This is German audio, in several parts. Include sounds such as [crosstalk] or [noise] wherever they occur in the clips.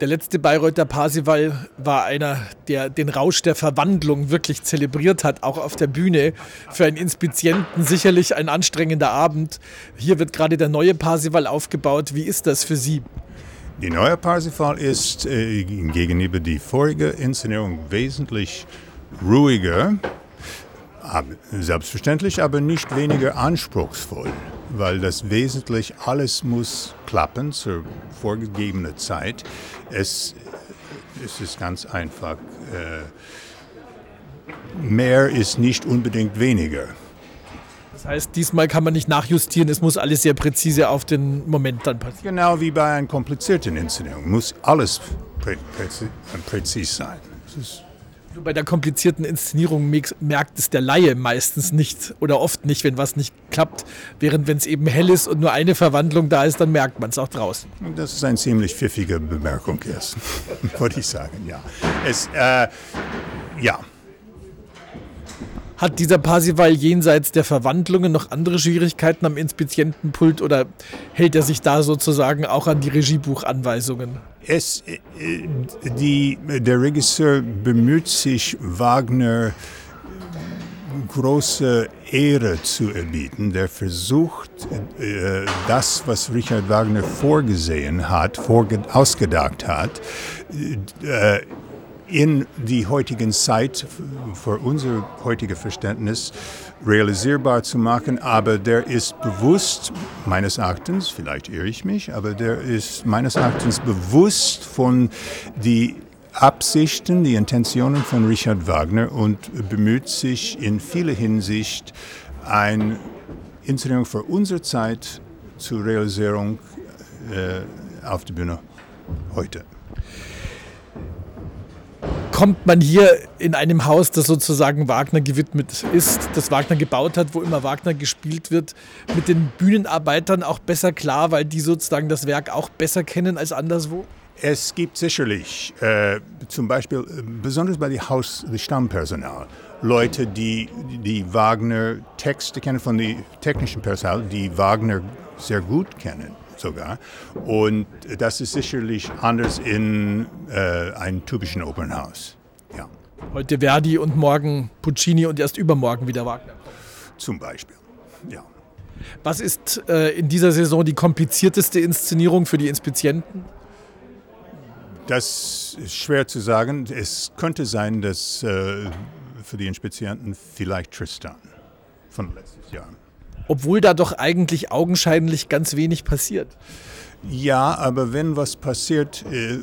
Der letzte Bayreuther Parsival war einer, der den Rausch der Verwandlung wirklich zelebriert hat, auch auf der Bühne. Für einen Inspizienten sicherlich ein anstrengender Abend. Hier wird gerade der neue Parsival aufgebaut. Wie ist das für Sie? Die neue Parsival ist äh, gegenüber die vorige Inszenierung wesentlich ruhiger, selbstverständlich, aber nicht weniger anspruchsvoll, weil das wesentlich alles muss klappen zur vorgegebenen Zeit. Es, es ist ganz einfach. Äh, mehr ist nicht unbedingt weniger. Das heißt, diesmal kann man nicht nachjustieren, es muss alles sehr präzise auf den Moment dann passieren. Genau wie bei einer komplizierten Inszenierung muss alles prä präzis, präzis sein. Bei der komplizierten Inszenierung merkt es der Laie meistens nicht oder oft nicht, wenn was nicht klappt. Während wenn es eben hell ist und nur eine Verwandlung da ist, dann merkt man es auch draußen. Das ist eine ziemlich pfiffige Bemerkung erst, [laughs] würde ich sagen, ja. Es, äh, ja. Hat dieser Parsival jenseits der Verwandlungen noch andere Schwierigkeiten am Inspizientenpult oder hält er sich da sozusagen auch an die Regiebuchanweisungen? Es, äh, die, der Regisseur bemüht sich, Wagner große Ehre zu erbieten. Der versucht, äh, das, was Richard Wagner vorgesehen hat, ausgedacht hat, äh, in die heutigen Zeit, für unser heutiges Verständnis, realisierbar zu machen. Aber der ist bewusst, meines Erachtens, vielleicht irre ich mich, aber der ist meines Erachtens bewusst von die Absichten, die Intentionen von Richard Wagner und bemüht sich in vieler Hinsicht, eine Inszenierung für unsere Zeit zur Realisierung äh, auf der Bühne heute kommt man hier in einem Haus, das sozusagen Wagner gewidmet ist, das Wagner gebaut hat, wo immer Wagner gespielt wird, mit den Bühnenarbeitern auch besser klar, weil die sozusagen das Werk auch besser kennen als anderswo? Es gibt sicherlich, äh, zum Beispiel, äh, besonders bei dem Haus des Stammpersonal, Leute, die die Wagner-Texte kennen, von dem technischen Personal, die Wagner sehr gut kennen sogar. Und das ist sicherlich anders in äh, einem typischen Opernhaus. Ja. Heute Verdi und morgen Puccini und erst übermorgen wieder Wagner. Zum Beispiel, ja. Was ist äh, in dieser Saison die komplizierteste Inszenierung für die Inspizienten? Das ist schwer zu sagen. Es könnte sein, dass äh, für die Inspizienten vielleicht Tristan von letztes Jahr obwohl da doch eigentlich augenscheinlich ganz wenig passiert. Ja, aber wenn was passiert, äh, äh,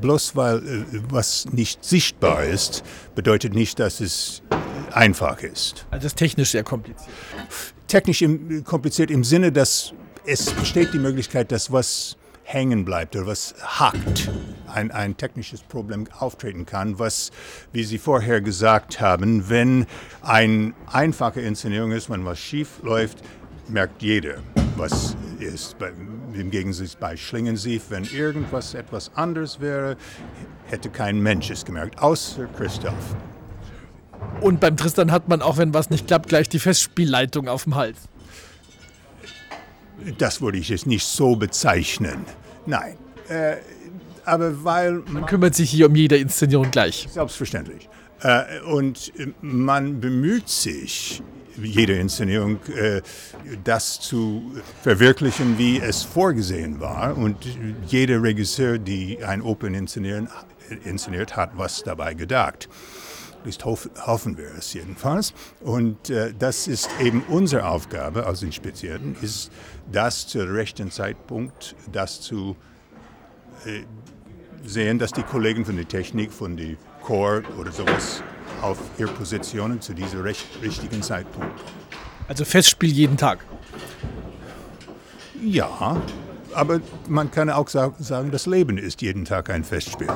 bloß weil äh, was nicht sichtbar ist, bedeutet nicht, dass es einfach ist. Also das ist technisch sehr kompliziert. Technisch kompliziert im Sinne, dass es besteht die Möglichkeit, dass was hängen bleibt oder was hakt, ein, ein technisches Problem auftreten kann, was, wie Sie vorher gesagt haben, wenn eine einfache Inszenierung ist, wenn was schief läuft, merkt jeder, was ist. Im Gegensatz bei Schlingensief, wenn irgendwas etwas anders wäre, hätte kein Mensch es gemerkt, außer Christoph. Und beim Tristan hat man auch, wenn was nicht klappt, gleich die Festspielleitung auf dem Hals. Das würde ich jetzt nicht so bezeichnen. Nein. Äh, aber weil. Man, man, kümmert sich hier um jede Inszenierung gleich. Selbstverständlich. Äh, und man bemüht sich, jede Inszenierung äh, das zu verwirklichen, wie es vorgesehen war. Und jeder Regisseur, die ein Open inszeniert, hat was dabei gedacht ist hoffen wir es jedenfalls. Und äh, das ist eben unsere Aufgabe als Inspizierten, ist das zu rechten Zeitpunkt, das zu äh, sehen, dass die Kollegen von der Technik, von der Chor oder sowas auf ihre Positionen zu diesem recht, richtigen Zeitpunkt. Also Festspiel jeden Tag? Ja, aber man kann auch sagen, das Leben ist jeden Tag ein Festspiel.